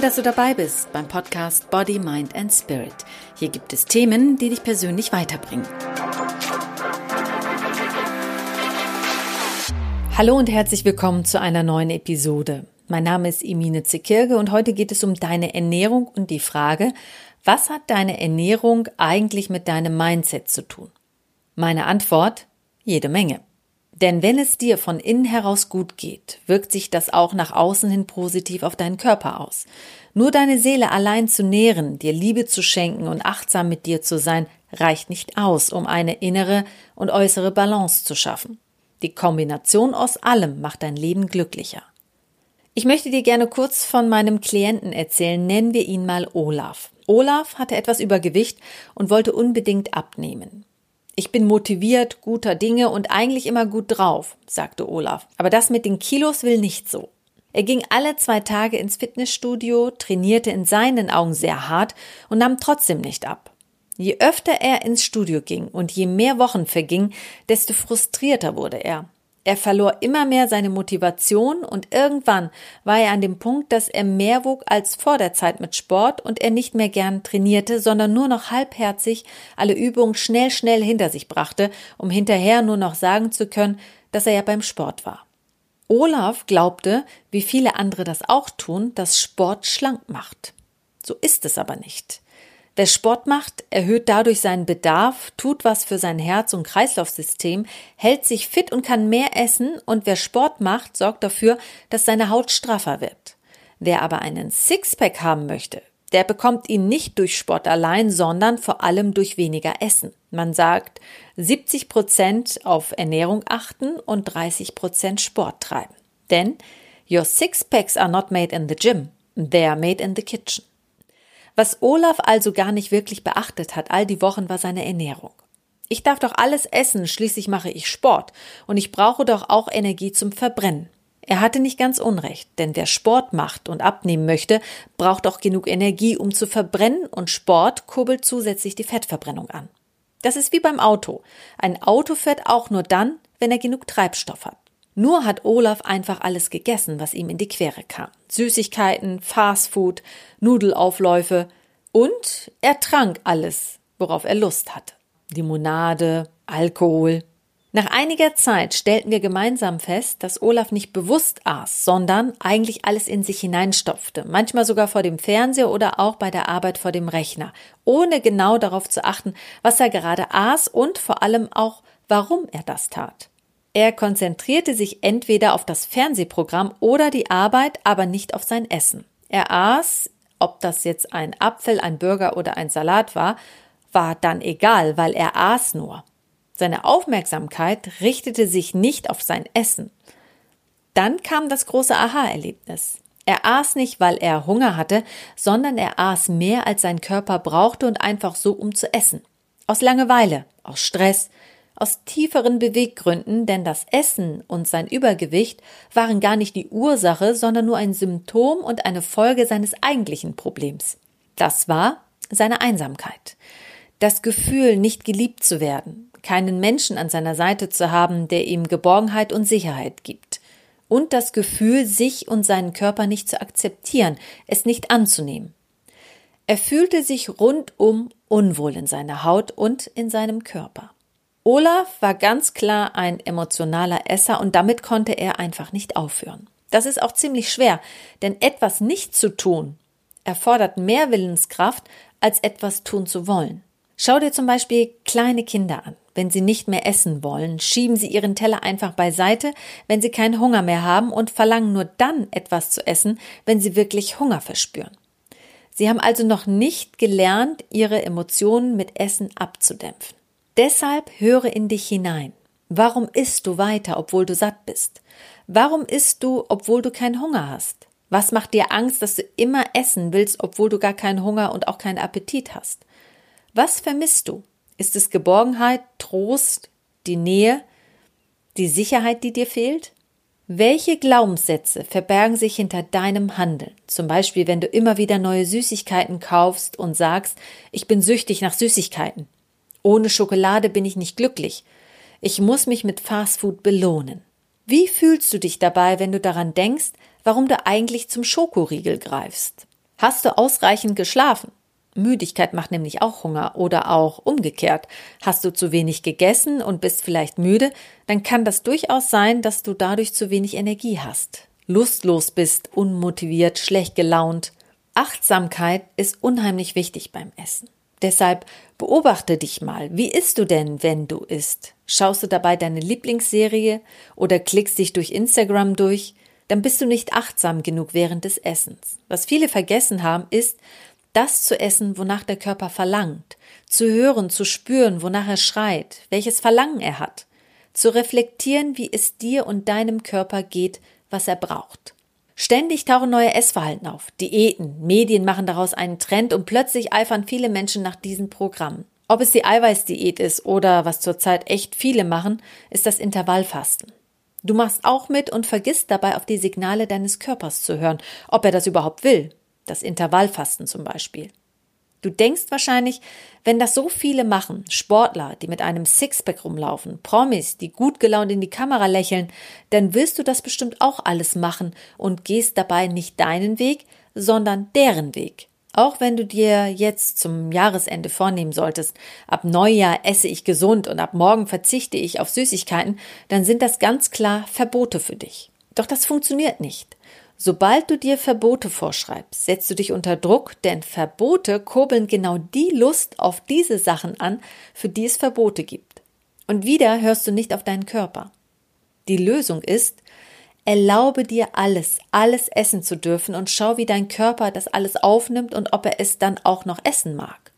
Toll, dass du dabei bist beim Podcast Body, Mind and Spirit. Hier gibt es Themen, die dich persönlich weiterbringen. Hallo und herzlich willkommen zu einer neuen Episode. Mein Name ist Emine Zekirge und heute geht es um deine Ernährung und die Frage, was hat deine Ernährung eigentlich mit deinem Mindset zu tun? Meine Antwort, jede Menge. Denn wenn es dir von innen heraus gut geht, wirkt sich das auch nach außen hin positiv auf deinen Körper aus. Nur deine Seele allein zu nähren, dir Liebe zu schenken und achtsam mit dir zu sein, reicht nicht aus, um eine innere und äußere Balance zu schaffen. Die Kombination aus allem macht dein Leben glücklicher. Ich möchte dir gerne kurz von meinem Klienten erzählen, nennen wir ihn mal Olaf. Olaf hatte etwas Übergewicht und wollte unbedingt abnehmen. Ich bin motiviert, guter Dinge und eigentlich immer gut drauf, sagte Olaf. Aber das mit den Kilos will nicht so. Er ging alle zwei Tage ins Fitnessstudio, trainierte in seinen Augen sehr hart und nahm trotzdem nicht ab. Je öfter er ins Studio ging und je mehr Wochen verging, desto frustrierter wurde er. Er verlor immer mehr seine Motivation und irgendwann war er an dem Punkt, dass er mehr wog als vor der Zeit mit Sport und er nicht mehr gern trainierte, sondern nur noch halbherzig alle Übungen schnell, schnell hinter sich brachte, um hinterher nur noch sagen zu können, dass er ja beim Sport war. Olaf glaubte, wie viele andere das auch tun, dass Sport schlank macht. So ist es aber nicht. Wer Sport macht, erhöht dadurch seinen Bedarf, tut was für sein Herz- und Kreislaufsystem, hält sich fit und kann mehr essen und wer Sport macht, sorgt dafür, dass seine Haut straffer wird. Wer aber einen Sixpack haben möchte, der bekommt ihn nicht durch Sport allein, sondern vor allem durch weniger Essen. Man sagt 70 Prozent auf Ernährung achten und 30 Prozent Sport treiben. Denn your Sixpacks are not made in the gym, they are made in the kitchen. Was Olaf also gar nicht wirklich beachtet hat all die Wochen war seine Ernährung. Ich darf doch alles essen, schließlich mache ich Sport und ich brauche doch auch Energie zum Verbrennen. Er hatte nicht ganz Unrecht, denn wer Sport macht und abnehmen möchte, braucht auch genug Energie, um zu verbrennen und Sport kurbelt zusätzlich die Fettverbrennung an. Das ist wie beim Auto. Ein Auto fährt auch nur dann, wenn er genug Treibstoff hat. Nur hat Olaf einfach alles gegessen, was ihm in die Quere kam. Süßigkeiten, Fastfood, Nudelaufläufe und er trank alles, worauf er Lust hatte. Limonade, Alkohol. Nach einiger Zeit stellten wir gemeinsam fest, dass Olaf nicht bewusst aß, sondern eigentlich alles in sich hineinstopfte, manchmal sogar vor dem Fernseher oder auch bei der Arbeit vor dem Rechner, ohne genau darauf zu achten, was er gerade aß und vor allem auch, warum er das tat. Er konzentrierte sich entweder auf das Fernsehprogramm oder die Arbeit, aber nicht auf sein Essen. Er aß, ob das jetzt ein Apfel, ein Burger oder ein Salat war, war dann egal, weil er aß nur. Seine Aufmerksamkeit richtete sich nicht auf sein Essen. Dann kam das große Aha-Erlebnis. Er aß nicht, weil er Hunger hatte, sondern er aß mehr, als sein Körper brauchte und einfach so, um zu essen. Aus Langeweile, aus Stress, aus tieferen Beweggründen, denn das Essen und sein Übergewicht waren gar nicht die Ursache, sondern nur ein Symptom und eine Folge seines eigentlichen Problems. Das war seine Einsamkeit. Das Gefühl, nicht geliebt zu werden, keinen Menschen an seiner Seite zu haben, der ihm Geborgenheit und Sicherheit gibt. Und das Gefühl, sich und seinen Körper nicht zu akzeptieren, es nicht anzunehmen. Er fühlte sich rundum unwohl in seiner Haut und in seinem Körper. Olaf war ganz klar ein emotionaler Esser und damit konnte er einfach nicht aufhören. Das ist auch ziemlich schwer, denn etwas nicht zu tun erfordert mehr Willenskraft, als etwas tun zu wollen. Schau dir zum Beispiel kleine Kinder an. Wenn sie nicht mehr essen wollen, schieben sie ihren Teller einfach beiseite, wenn sie keinen Hunger mehr haben und verlangen nur dann etwas zu essen, wenn sie wirklich Hunger verspüren. Sie haben also noch nicht gelernt, ihre Emotionen mit Essen abzudämpfen. Deshalb höre in dich hinein. Warum isst du weiter, obwohl du satt bist? Warum isst du, obwohl du keinen Hunger hast? Was macht dir Angst, dass du immer essen willst, obwohl du gar keinen Hunger und auch keinen Appetit hast? Was vermisst du? Ist es Geborgenheit, Trost, die Nähe, die Sicherheit, die dir fehlt? Welche Glaubenssätze verbergen sich hinter deinem Handeln? Zum Beispiel, wenn du immer wieder neue Süßigkeiten kaufst und sagst, ich bin süchtig nach Süßigkeiten. Ohne Schokolade bin ich nicht glücklich. Ich muss mich mit Fastfood belohnen. Wie fühlst du dich dabei, wenn du daran denkst, warum du eigentlich zum Schokoriegel greifst? Hast du ausreichend geschlafen? Müdigkeit macht nämlich auch Hunger oder auch umgekehrt. Hast du zu wenig gegessen und bist vielleicht müde, dann kann das durchaus sein, dass du dadurch zu wenig Energie hast, lustlos bist, unmotiviert, schlecht gelaunt. Achtsamkeit ist unheimlich wichtig beim Essen. Deshalb beobachte dich mal. Wie isst du denn, wenn du isst? Schaust du dabei deine Lieblingsserie oder klickst dich durch Instagram durch? Dann bist du nicht achtsam genug während des Essens. Was viele vergessen haben, ist, das zu essen, wonach der Körper verlangt, zu hören, zu spüren, wonach er schreit, welches Verlangen er hat, zu reflektieren, wie es dir und deinem Körper geht, was er braucht. Ständig tauchen neue Essverhalten auf. Diäten, Medien machen daraus einen Trend und plötzlich eifern viele Menschen nach diesen Programmen. Ob es die Eiweißdiät ist oder was zurzeit echt viele machen, ist das Intervallfasten. Du machst auch mit und vergisst dabei auf die Signale deines Körpers zu hören, ob er das überhaupt will. Das Intervallfasten zum Beispiel. Du denkst wahrscheinlich, wenn das so viele machen, Sportler, die mit einem Sixpack rumlaufen, Promis, die gut gelaunt in die Kamera lächeln, dann willst du das bestimmt auch alles machen und gehst dabei nicht deinen Weg, sondern deren Weg. Auch wenn du dir jetzt zum Jahresende vornehmen solltest, ab Neujahr esse ich gesund und ab morgen verzichte ich auf Süßigkeiten, dann sind das ganz klar Verbote für dich. Doch das funktioniert nicht. Sobald du dir Verbote vorschreibst, setzt du dich unter Druck, denn Verbote kurbeln genau die Lust auf diese Sachen an, für die es Verbote gibt. Und wieder hörst du nicht auf deinen Körper. Die Lösung ist, erlaube dir alles, alles essen zu dürfen und schau, wie dein Körper das alles aufnimmt und ob er es dann auch noch essen mag.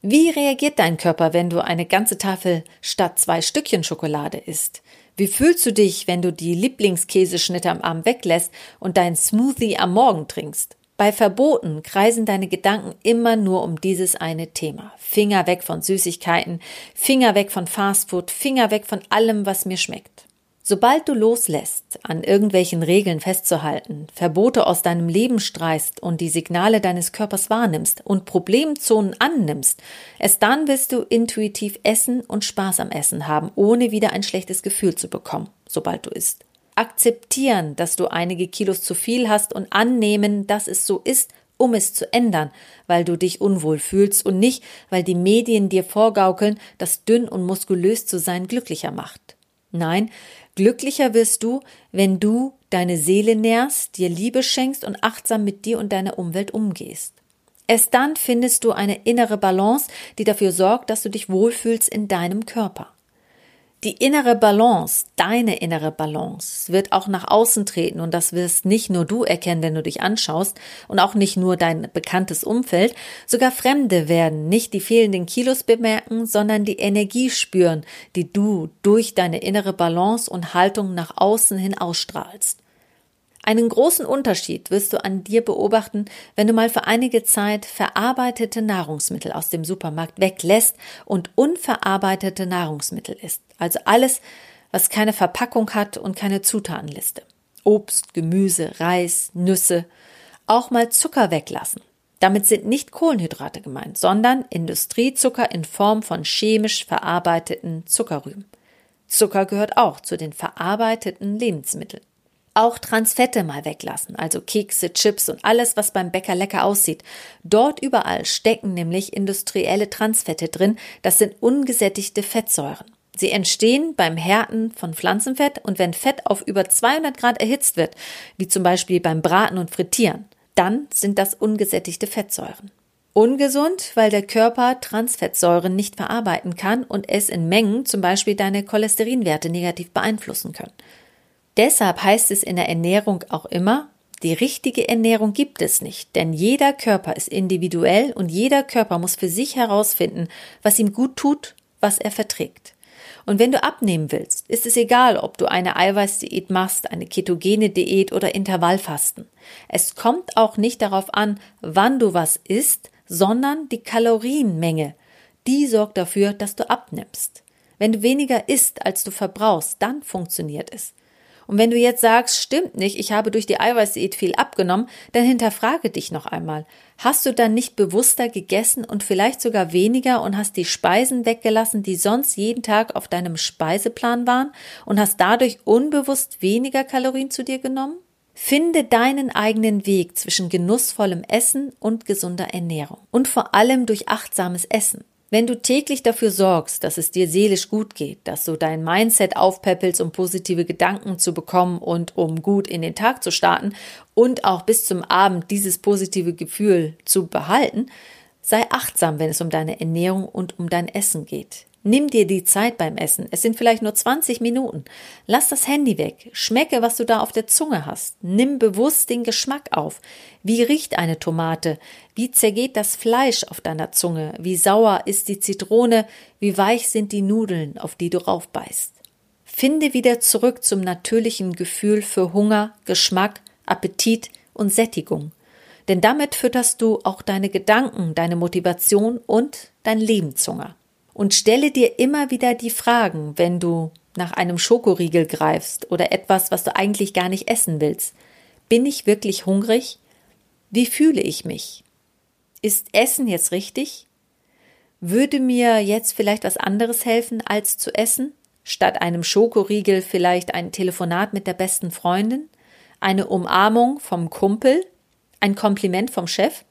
Wie reagiert dein Körper, wenn du eine ganze Tafel statt zwei Stückchen Schokolade isst? Wie fühlst du dich, wenn du die Lieblingskäseschnitte am Abend weglässt und dein Smoothie am Morgen trinkst? Bei Verboten kreisen deine Gedanken immer nur um dieses eine Thema. Finger weg von Süßigkeiten, Finger weg von Fastfood, Finger weg von allem, was mir schmeckt. Sobald du loslässt, an irgendwelchen Regeln festzuhalten, Verbote aus deinem Leben streichst und die Signale deines Körpers wahrnimmst und Problemzonen annimmst, erst dann wirst du intuitiv essen und Spaß am Essen haben, ohne wieder ein schlechtes Gefühl zu bekommen, sobald du isst. Akzeptieren, dass du einige Kilos zu viel hast und annehmen, dass es so ist, um es zu ändern, weil du dich unwohl fühlst und nicht, weil die Medien dir vorgaukeln, dass dünn und muskulös zu sein glücklicher macht. Nein, Glücklicher wirst du, wenn du deine Seele nährst, dir Liebe schenkst und achtsam mit dir und deiner Umwelt umgehst. Erst dann findest du eine innere Balance, die dafür sorgt, dass du dich wohlfühlst in deinem Körper. Die innere Balance, deine innere Balance, wird auch nach außen treten und das wirst nicht nur du erkennen, wenn du dich anschaust und auch nicht nur dein bekanntes Umfeld, sogar Fremde werden nicht die fehlenden Kilos bemerken, sondern die Energie spüren, die du durch deine innere Balance und Haltung nach außen hin ausstrahlst. Einen großen Unterschied wirst du an dir beobachten, wenn du mal für einige Zeit verarbeitete Nahrungsmittel aus dem Supermarkt weglässt und unverarbeitete Nahrungsmittel isst. Also alles, was keine Verpackung hat und keine Zutatenliste. Obst, Gemüse, Reis, Nüsse, auch mal Zucker weglassen. Damit sind nicht Kohlenhydrate gemeint, sondern Industriezucker in Form von chemisch verarbeiteten Zuckerrüben. Zucker gehört auch zu den verarbeiteten Lebensmitteln. Auch Transfette mal weglassen, also Kekse, Chips und alles, was beim Bäcker lecker aussieht. Dort überall stecken nämlich industrielle Transfette drin, das sind ungesättigte Fettsäuren. Sie entstehen beim Härten von Pflanzenfett und wenn Fett auf über 200 Grad erhitzt wird, wie zum Beispiel beim Braten und Frittieren, dann sind das ungesättigte Fettsäuren. Ungesund, weil der Körper Transfettsäuren nicht verarbeiten kann und es in Mengen zum Beispiel deine Cholesterinwerte negativ beeinflussen können. Deshalb heißt es in der Ernährung auch immer, die richtige Ernährung gibt es nicht, denn jeder Körper ist individuell und jeder Körper muss für sich herausfinden, was ihm gut tut, was er verträgt. Und wenn du abnehmen willst, ist es egal, ob du eine Eiweißdiät machst, eine ketogene Diät oder Intervallfasten. Es kommt auch nicht darauf an, wann du was isst, sondern die Kalorienmenge. Die sorgt dafür, dass du abnimmst. Wenn du weniger isst, als du verbrauchst, dann funktioniert es. Und wenn du jetzt sagst, stimmt nicht, ich habe durch die Eiweißdiät viel abgenommen, dann hinterfrage dich noch einmal. Hast du dann nicht bewusster gegessen und vielleicht sogar weniger und hast die Speisen weggelassen, die sonst jeden Tag auf deinem Speiseplan waren und hast dadurch unbewusst weniger Kalorien zu dir genommen? Finde deinen eigenen Weg zwischen genussvollem Essen und gesunder Ernährung und vor allem durch achtsames Essen. Wenn du täglich dafür sorgst, dass es dir seelisch gut geht, dass du dein Mindset aufpäppelst, um positive Gedanken zu bekommen und um gut in den Tag zu starten und auch bis zum Abend dieses positive Gefühl zu behalten, sei achtsam, wenn es um deine Ernährung und um dein Essen geht. Nimm dir die Zeit beim Essen. Es sind vielleicht nur 20 Minuten. Lass das Handy weg. Schmecke, was du da auf der Zunge hast. Nimm bewusst den Geschmack auf. Wie riecht eine Tomate? Wie zergeht das Fleisch auf deiner Zunge? Wie sauer ist die Zitrone? Wie weich sind die Nudeln, auf die du raufbeißt? Finde wieder zurück zum natürlichen Gefühl für Hunger, Geschmack, Appetit und Sättigung. Denn damit fütterst du auch deine Gedanken, deine Motivation und dein Lebenshunger und stelle dir immer wieder die Fragen, wenn du nach einem Schokoriegel greifst oder etwas, was du eigentlich gar nicht essen willst. Bin ich wirklich hungrig? Wie fühle ich mich? Ist Essen jetzt richtig? Würde mir jetzt vielleicht was anderes helfen, als zu essen? Statt einem Schokoriegel vielleicht ein Telefonat mit der besten Freundin? Eine Umarmung vom Kumpel? Ein Kompliment vom Chef?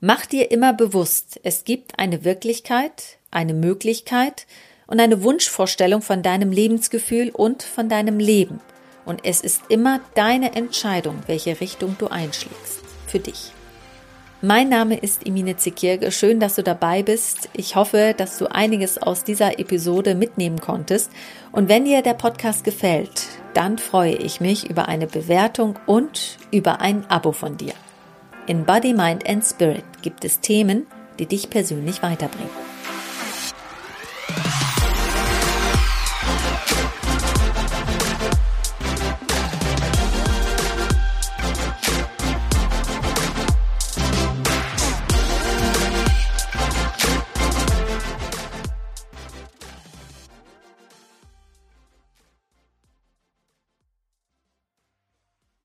Mach dir immer bewusst, es gibt eine Wirklichkeit, eine Möglichkeit und eine Wunschvorstellung von deinem Lebensgefühl und von deinem Leben. Und es ist immer deine Entscheidung, welche Richtung du einschlägst. Für dich. Mein Name ist Emine Zekirge. Schön, dass du dabei bist. Ich hoffe, dass du einiges aus dieser Episode mitnehmen konntest. Und wenn dir der Podcast gefällt, dann freue ich mich über eine Bewertung und über ein Abo von dir. In Body, Mind and Spirit gibt es Themen, die dich persönlich weiterbringen.